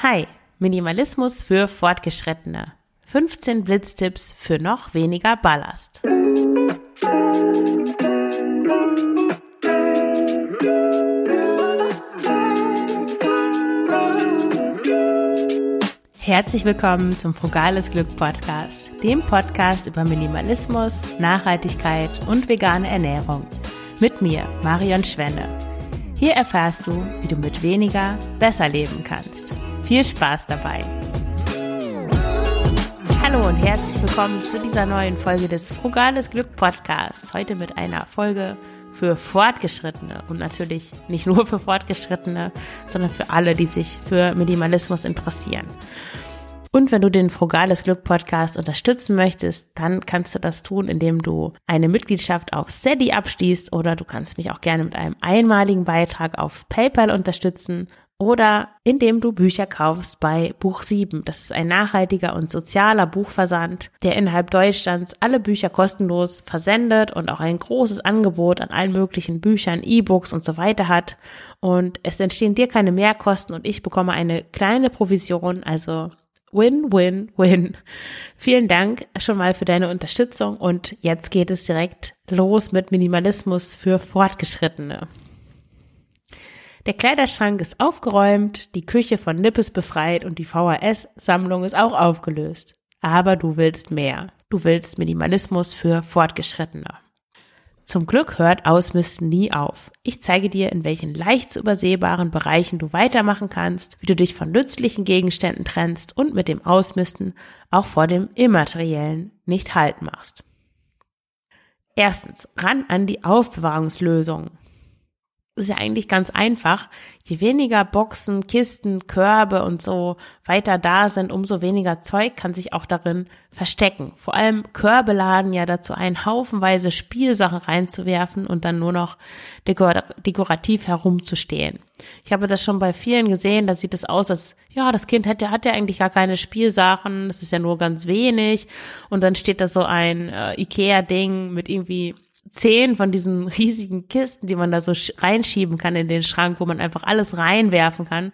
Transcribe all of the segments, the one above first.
Hi, Minimalismus für Fortgeschrittene. 15 Blitztipps für noch weniger Ballast. Herzlich willkommen zum Frugales Glück Podcast, dem Podcast über Minimalismus, Nachhaltigkeit und vegane Ernährung. Mit mir, Marion Schwenne. Hier erfährst du, wie du mit weniger besser leben kannst. Viel Spaß dabei! Hallo und herzlich willkommen zu dieser neuen Folge des Frugales Glück Podcasts. Heute mit einer Folge für Fortgeschrittene und natürlich nicht nur für Fortgeschrittene, sondern für alle, die sich für Minimalismus interessieren. Und wenn du den Frugales Glück Podcast unterstützen möchtest, dann kannst du das tun, indem du eine Mitgliedschaft auf Steady abschließt oder du kannst mich auch gerne mit einem einmaligen Beitrag auf PayPal unterstützen oder indem du Bücher kaufst bei Buch 7. Das ist ein nachhaltiger und sozialer Buchversand, der innerhalb Deutschlands alle Bücher kostenlos versendet und auch ein großes Angebot an allen möglichen Büchern, E-Books und so weiter hat. Und es entstehen dir keine Mehrkosten und ich bekomme eine kleine Provision, also Win, win, win. Vielen Dank schon mal für deine Unterstützung und jetzt geht es direkt los mit Minimalismus für Fortgeschrittene. Der Kleiderschrank ist aufgeräumt, die Küche von Nippes befreit und die VHS-Sammlung ist auch aufgelöst. Aber du willst mehr. Du willst Minimalismus für Fortgeschrittene. Zum Glück hört Ausmisten nie auf. Ich zeige dir, in welchen leicht zu übersehbaren Bereichen du weitermachen kannst, wie du dich von nützlichen Gegenständen trennst und mit dem Ausmisten auch vor dem Immateriellen nicht Halt machst. Erstens, ran an die Aufbewahrungslösung ist ja eigentlich ganz einfach. Je weniger Boxen, Kisten, Körbe und so weiter da sind, umso weniger Zeug kann sich auch darin verstecken. Vor allem Körbe laden ja dazu ein, haufenweise Spielsachen reinzuwerfen und dann nur noch dekor dekorativ herumzustehen. Ich habe das schon bei vielen gesehen, da sieht es aus, als ja, das Kind hat ja, hat ja eigentlich gar keine Spielsachen, das ist ja nur ganz wenig und dann steht da so ein äh, Ikea-Ding mit irgendwie zehn von diesen riesigen Kisten, die man da so reinschieben kann in den Schrank, wo man einfach alles reinwerfen kann.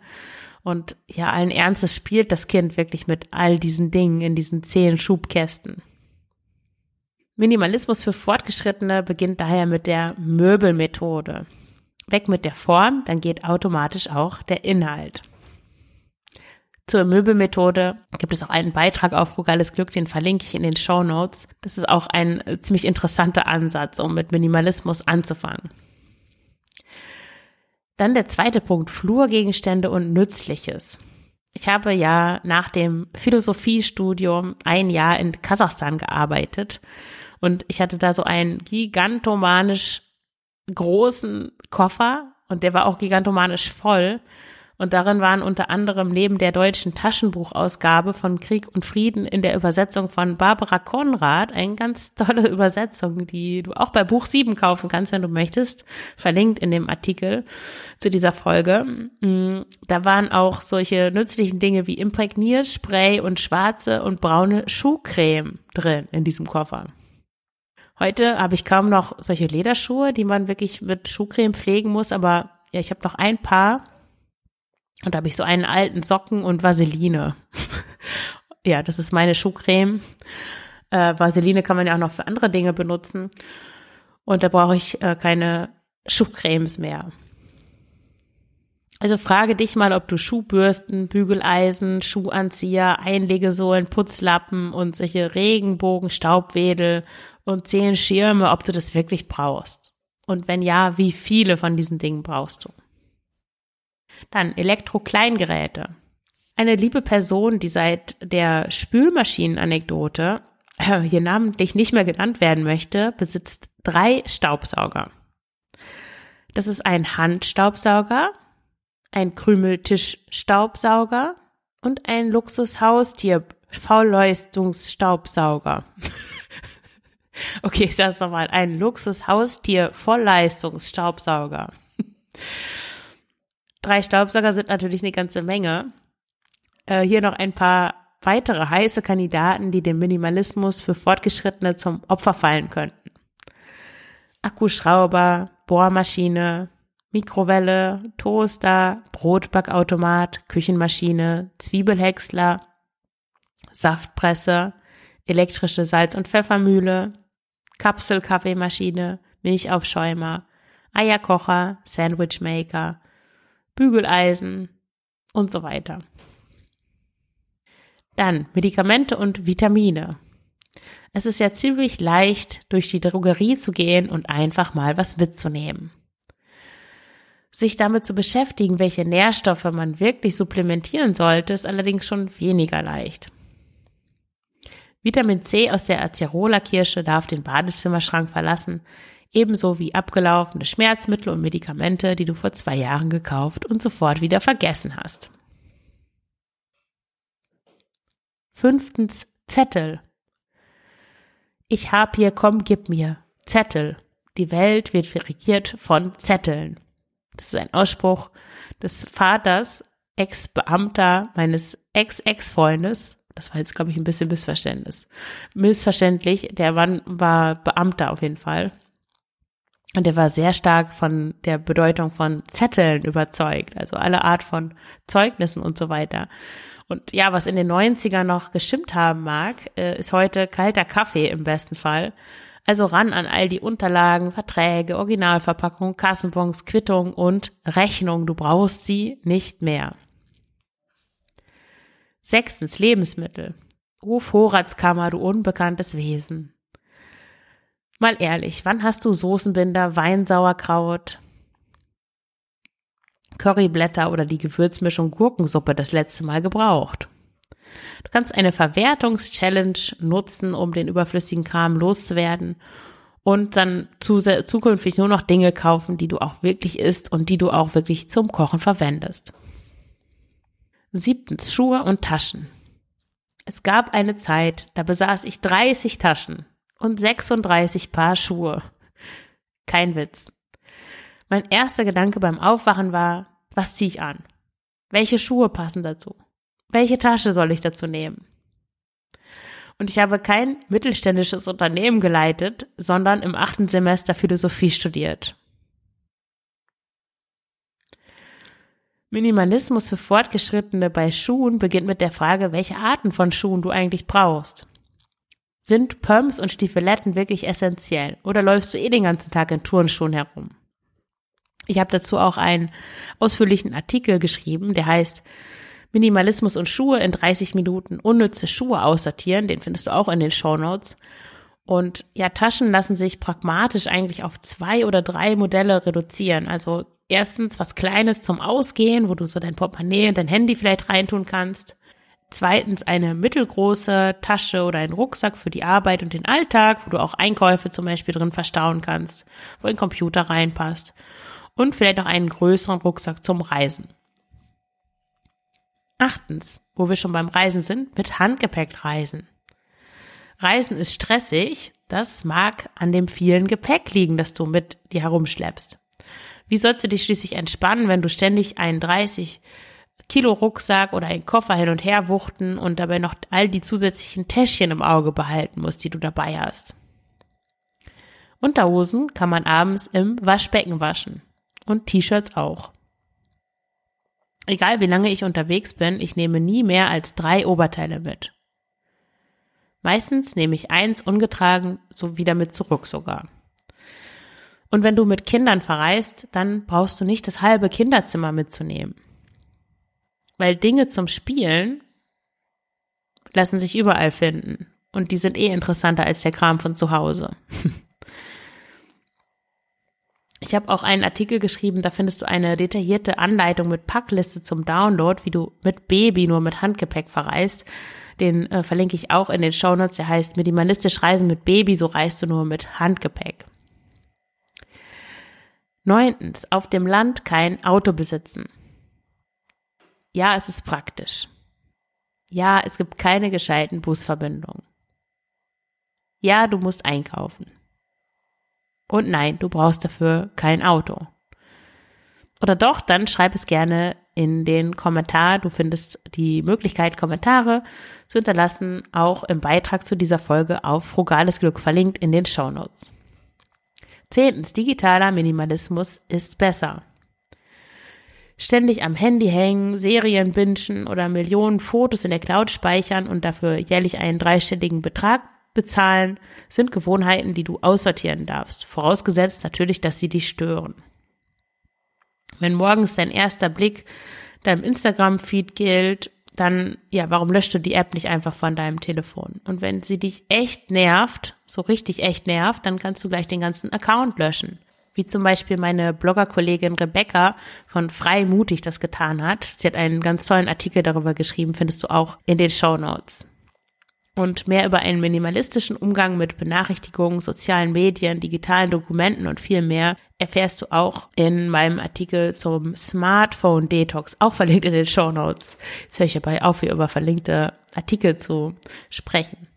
Und ja, allen Ernstes spielt das Kind wirklich mit all diesen Dingen in diesen zehn Schubkästen. Minimalismus für Fortgeschrittene beginnt daher mit der Möbelmethode. Weg mit der Form, dann geht automatisch auch der Inhalt. Zur Möbelmethode gibt es auch einen Beitrag auf Frugales Glück, den verlinke ich in den Show Notes. Das ist auch ein äh, ziemlich interessanter Ansatz, um mit Minimalismus anzufangen. Dann der zweite Punkt, Flurgegenstände und Nützliches. Ich habe ja nach dem Philosophiestudium ein Jahr in Kasachstan gearbeitet und ich hatte da so einen gigantomanisch großen Koffer und der war auch gigantomanisch voll und darin waren unter anderem neben der deutschen Taschenbuchausgabe von Krieg und Frieden in der Übersetzung von Barbara Konrad eine ganz tolle Übersetzung, die du auch bei Buch 7 kaufen kannst, wenn du möchtest, verlinkt in dem Artikel zu dieser Folge. Mm, da waren auch solche nützlichen Dinge wie Imprägnierspray und schwarze und braune Schuhcreme drin in diesem Koffer. Heute habe ich kaum noch solche Lederschuhe, die man wirklich mit Schuhcreme pflegen muss, aber ja, ich habe noch ein paar und da habe ich so einen alten Socken und Vaseline. ja, das ist meine Schuhcreme. Äh, Vaseline kann man ja auch noch für andere Dinge benutzen. Und da brauche ich äh, keine Schuhcremes mehr. Also frage dich mal, ob du Schuhbürsten, Bügeleisen, Schuhanzieher, Einlegesohlen, Putzlappen und solche Regenbogen, Staubwedel und zehn Schirme, ob du das wirklich brauchst. Und wenn ja, wie viele von diesen Dingen brauchst du? Dann Elektrokleingeräte. Eine liebe Person, die seit der Spülmaschinenanekdote äh, hier namentlich nicht mehr genannt werden möchte, besitzt drei Staubsauger. Das ist ein Handstaubsauger, ein Krümeltischstaubsauger und ein Luxushaustier Vollleistungsstaubsauger. okay, ich sag's nochmal, ein Luxushaustier Vollleistungsstaubsauger. Drei Staubsauger sind natürlich eine ganze Menge. Äh, hier noch ein paar weitere heiße Kandidaten, die dem Minimalismus für Fortgeschrittene zum Opfer fallen könnten. Akkuschrauber, Bohrmaschine, Mikrowelle, Toaster, Brotbackautomat, Küchenmaschine, Zwiebelhäcksler, Saftpresse, elektrische Salz- und Pfeffermühle, Kapselkaffeemaschine, Milchaufschäumer, Eierkocher, Sandwichmaker, Bügeleisen und so weiter. Dann Medikamente und Vitamine. Es ist ja ziemlich leicht, durch die Drogerie zu gehen und einfach mal was mitzunehmen. Sich damit zu beschäftigen, welche Nährstoffe man wirklich supplementieren sollte, ist allerdings schon weniger leicht. Vitamin C aus der Acerola Kirsche darf den Badezimmerschrank verlassen, ebenso wie abgelaufene Schmerzmittel und Medikamente, die du vor zwei Jahren gekauft und sofort wieder vergessen hast. Fünftens Zettel. Ich hab hier, komm, gib mir. Zettel. Die Welt wird regiert von Zetteln. Das ist ein Ausspruch des Vaters, Ex-Beamter meines Ex-Ex-Freundes. Das war jetzt, glaube ich, ein bisschen Missverständnis. Missverständlich. Der Mann war Beamter auf jeden Fall. Und er war sehr stark von der Bedeutung von Zetteln überzeugt. Also alle Art von Zeugnissen und so weiter. Und ja, was in den 90ern noch gestimmt haben mag, äh, ist heute kalter Kaffee im besten Fall. Also ran an all die Unterlagen, Verträge, Originalverpackung, Kassenbons, Quittung und Rechnung. Du brauchst sie nicht mehr. Sechstens, Lebensmittel. Ruf Vorratskammer, du unbekanntes Wesen. Mal ehrlich, wann hast du Soßenbinder, Weinsauerkraut, Curryblätter oder die Gewürzmischung Gurkensuppe das letzte Mal gebraucht? Du kannst eine Verwertungs-Challenge nutzen, um den überflüssigen Kram loszuwerden und dann zu, zukünftig nur noch Dinge kaufen, die du auch wirklich isst und die du auch wirklich zum Kochen verwendest. Siebtens, Schuhe und Taschen. Es gab eine Zeit, da besaß ich 30 Taschen und 36 Paar Schuhe. Kein Witz. Mein erster Gedanke beim Aufwachen war, was ziehe ich an? Welche Schuhe passen dazu? welche Tasche soll ich dazu nehmen? Und ich habe kein mittelständisches Unternehmen geleitet, sondern im achten Semester Philosophie studiert. Minimalismus für Fortgeschrittene bei Schuhen beginnt mit der Frage, welche Arten von Schuhen du eigentlich brauchst. Sind Pumps und Stiefeletten wirklich essentiell oder läufst du eh den ganzen Tag in Turnschuhen herum? Ich habe dazu auch einen ausführlichen Artikel geschrieben, der heißt Minimalismus und Schuhe in 30 Minuten unnütze Schuhe aussortieren, den findest du auch in den Show Notes. Und ja, Taschen lassen sich pragmatisch eigentlich auf zwei oder drei Modelle reduzieren. Also erstens was Kleines zum Ausgehen, wo du so dein Portemonnaie und dein Handy vielleicht reintun kannst. Zweitens eine mittelgroße Tasche oder ein Rucksack für die Arbeit und den Alltag, wo du auch Einkäufe zum Beispiel drin verstauen kannst, wo ein Computer reinpasst. Und vielleicht auch einen größeren Rucksack zum Reisen. Achtens, wo wir schon beim Reisen sind, mit Handgepäck reisen. Reisen ist stressig, das mag an dem vielen Gepäck liegen, das du mit dir herumschleppst. Wie sollst du dich schließlich entspannen, wenn du ständig einen 30 Kilo Rucksack oder einen Koffer hin und her wuchten und dabei noch all die zusätzlichen Täschchen im Auge behalten musst, die du dabei hast? Unterhosen kann man abends im Waschbecken waschen und T-Shirts auch. Egal wie lange ich unterwegs bin, ich nehme nie mehr als drei Oberteile mit. Meistens nehme ich eins ungetragen so wieder mit zurück sogar. Und wenn du mit Kindern verreist, dann brauchst du nicht das halbe Kinderzimmer mitzunehmen. Weil Dinge zum Spielen lassen sich überall finden. Und die sind eh interessanter als der Kram von zu Hause. Ich habe auch einen Artikel geschrieben, da findest du eine detaillierte Anleitung mit Packliste zum Download, wie du mit Baby nur mit Handgepäck verreist. Den äh, verlinke ich auch in den Shownotes. Der heißt Minimalistisch Reisen mit Baby, so reist du nur mit Handgepäck. Neuntens, auf dem Land kein Auto besitzen. Ja, es ist praktisch. Ja, es gibt keine gescheiten Busverbindungen. Ja, du musst einkaufen. Und nein, du brauchst dafür kein Auto. Oder doch, dann schreib es gerne in den Kommentar. Du findest die Möglichkeit, Kommentare zu hinterlassen, auch im Beitrag zu dieser Folge auf Frugales Glück verlinkt in den Show Notes. Zehntens, digitaler Minimalismus ist besser. Ständig am Handy hängen, Serien bingen oder Millionen Fotos in der Cloud speichern und dafür jährlich einen dreistelligen Betrag bezahlen, sind Gewohnheiten, die du aussortieren darfst, vorausgesetzt natürlich, dass sie dich stören. Wenn morgens dein erster Blick deinem Instagram-Feed gilt, dann, ja, warum löscht du die App nicht einfach von deinem Telefon? Und wenn sie dich echt nervt, so richtig echt nervt, dann kannst du gleich den ganzen Account löschen wie zum Beispiel meine Bloggerkollegin Rebecca von Freimutig das getan hat. Sie hat einen ganz tollen Artikel darüber geschrieben, findest du auch in den Show Notes. Und mehr über einen minimalistischen Umgang mit Benachrichtigungen, sozialen Medien, digitalen Dokumenten und viel mehr erfährst du auch in meinem Artikel zum Smartphone Detox, auch verlinkt in den Show Notes. Jetzt höre ich dabei auf, hier über verlinkte Artikel zu sprechen.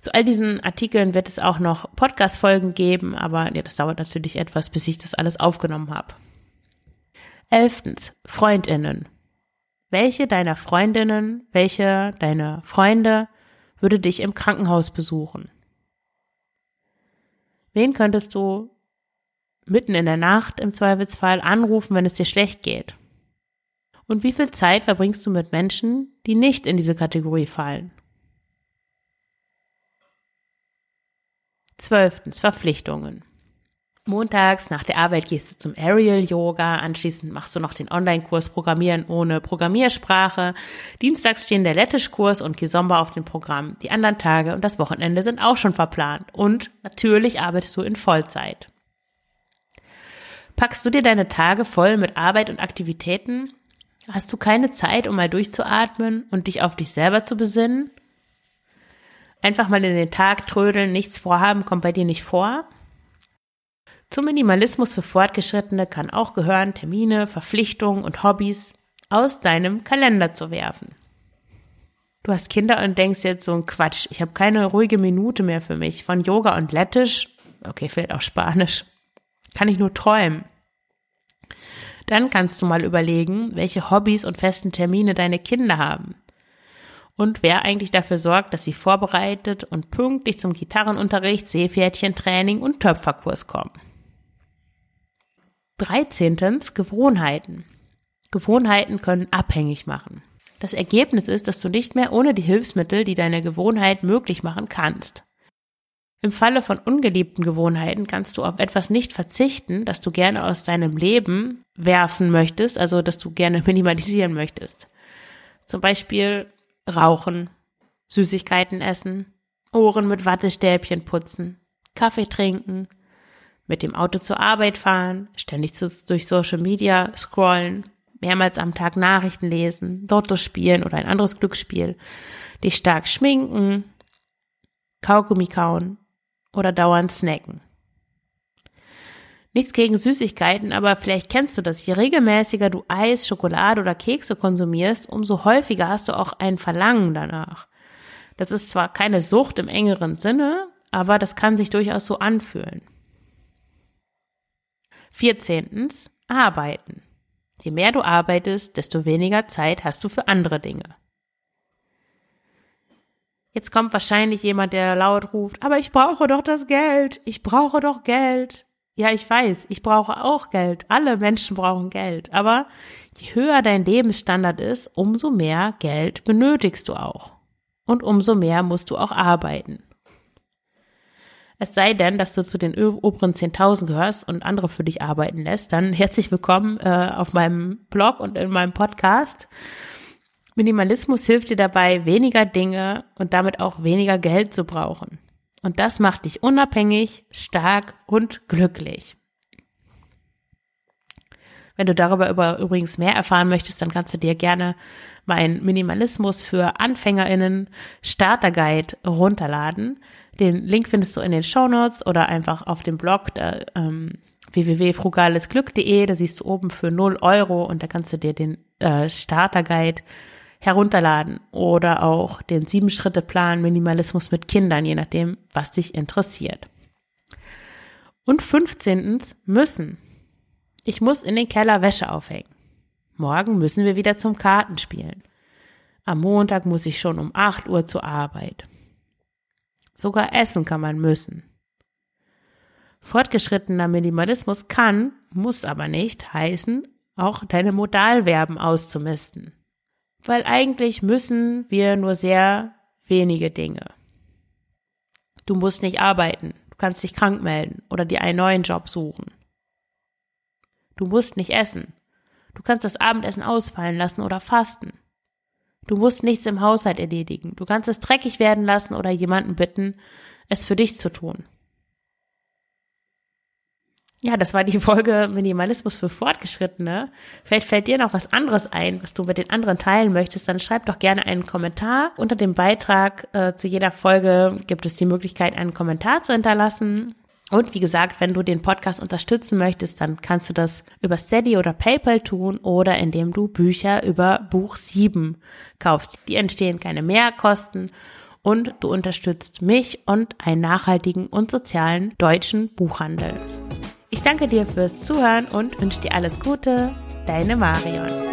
Zu all diesen Artikeln wird es auch noch Podcast-Folgen geben, aber ja, das dauert natürlich etwas, bis ich das alles aufgenommen habe. Elftens, Freundinnen. Welche deiner Freundinnen, welche deiner Freunde würde dich im Krankenhaus besuchen? Wen könntest du mitten in der Nacht im Zweifelsfall anrufen, wenn es dir schlecht geht? Und wie viel Zeit verbringst du mit Menschen, die nicht in diese Kategorie fallen? Zwölftens, Verpflichtungen. Montags nach der Arbeit gehst du zum Aerial Yoga, anschließend machst du noch den Online-Kurs Programmieren ohne Programmiersprache. Dienstags stehen der Lettischkurs und Kizomba auf dem Programm. Die anderen Tage und das Wochenende sind auch schon verplant. Und natürlich arbeitest du in Vollzeit. Packst du dir deine Tage voll mit Arbeit und Aktivitäten? Hast du keine Zeit, um mal durchzuatmen und dich auf dich selber zu besinnen? Einfach mal in den Tag trödeln, nichts vorhaben, kommt bei dir nicht vor. Zum Minimalismus für Fortgeschrittene kann auch gehören, Termine, Verpflichtungen und Hobbys aus deinem Kalender zu werfen. Du hast Kinder und denkst jetzt so ein Quatsch, ich habe keine ruhige Minute mehr für mich. Von Yoga und Lettisch, okay, vielleicht auch Spanisch, kann ich nur träumen. Dann kannst du mal überlegen, welche Hobbys und festen Termine deine Kinder haben und wer eigentlich dafür sorgt, dass sie vorbereitet und pünktlich zum Gitarrenunterricht, Seepferdchentraining und Töpferkurs kommen. 13. Gewohnheiten. Gewohnheiten können abhängig machen. Das Ergebnis ist, dass du nicht mehr ohne die Hilfsmittel, die deine Gewohnheit möglich machen kannst. Im Falle von ungeliebten Gewohnheiten kannst du auf etwas nicht verzichten, das du gerne aus deinem Leben werfen möchtest, also das du gerne minimalisieren möchtest. Zum Beispiel Rauchen, Süßigkeiten essen, Ohren mit Wattestäbchen putzen, Kaffee trinken, mit dem Auto zur Arbeit fahren, ständig zu, durch Social Media scrollen, mehrmals am Tag Nachrichten lesen, Lotto spielen oder ein anderes Glücksspiel, dich stark schminken, Kaugummi kauen oder dauernd snacken. Nichts gegen Süßigkeiten, aber vielleicht kennst du das. Je regelmäßiger du Eis, Schokolade oder Kekse konsumierst, umso häufiger hast du auch ein Verlangen danach. Das ist zwar keine Sucht im engeren Sinne, aber das kann sich durchaus so anfühlen. Vierzehntens, arbeiten. Je mehr du arbeitest, desto weniger Zeit hast du für andere Dinge. Jetzt kommt wahrscheinlich jemand, der laut ruft, aber ich brauche doch das Geld, ich brauche doch Geld. Ja, ich weiß, ich brauche auch Geld. Alle Menschen brauchen Geld. Aber je höher dein Lebensstandard ist, umso mehr Geld benötigst du auch. Und umso mehr musst du auch arbeiten. Es sei denn, dass du zu den oberen 10.000 gehörst und andere für dich arbeiten lässt, dann herzlich willkommen äh, auf meinem Blog und in meinem Podcast. Minimalismus hilft dir dabei, weniger Dinge und damit auch weniger Geld zu brauchen. Und das macht dich unabhängig, stark und glücklich. Wenn du darüber über, übrigens mehr erfahren möchtest, dann kannst du dir gerne meinen Minimalismus für AnfängerInnen Starter Guide runterladen. Den Link findest du in den Show Notes oder einfach auf dem Blog ähm, www.frugalesglück.de. Da siehst du oben für 0 Euro und da kannst du dir den äh, Starter Guide herunterladen oder auch den Sieben-Schritte-Plan Minimalismus mit Kindern, je nachdem, was dich interessiert. Und 15. müssen. Ich muss in den Keller Wäsche aufhängen. Morgen müssen wir wieder zum Kartenspielen. Am Montag muss ich schon um 8 Uhr zur Arbeit. Sogar essen kann man müssen. Fortgeschrittener Minimalismus kann, muss aber nicht heißen, auch deine Modalverben auszumisten. Weil eigentlich müssen wir nur sehr wenige Dinge. Du musst nicht arbeiten, du kannst dich krank melden oder dir einen neuen Job suchen. Du musst nicht essen. Du kannst das Abendessen ausfallen lassen oder fasten. Du musst nichts im Haushalt erledigen. Du kannst es dreckig werden lassen oder jemanden bitten, es für dich zu tun. Ja, das war die Folge Minimalismus für Fortgeschrittene. Vielleicht fällt dir noch was anderes ein, was du mit den anderen teilen möchtest, dann schreib doch gerne einen Kommentar. Unter dem Beitrag äh, zu jeder Folge gibt es die Möglichkeit, einen Kommentar zu hinterlassen. Und wie gesagt, wenn du den Podcast unterstützen möchtest, dann kannst du das über Steady oder PayPal tun oder indem du Bücher über Buch 7 kaufst. Die entstehen keine Mehrkosten und du unterstützt mich und einen nachhaltigen und sozialen deutschen Buchhandel. Ich danke dir fürs Zuhören und wünsche dir alles Gute. Deine Marion.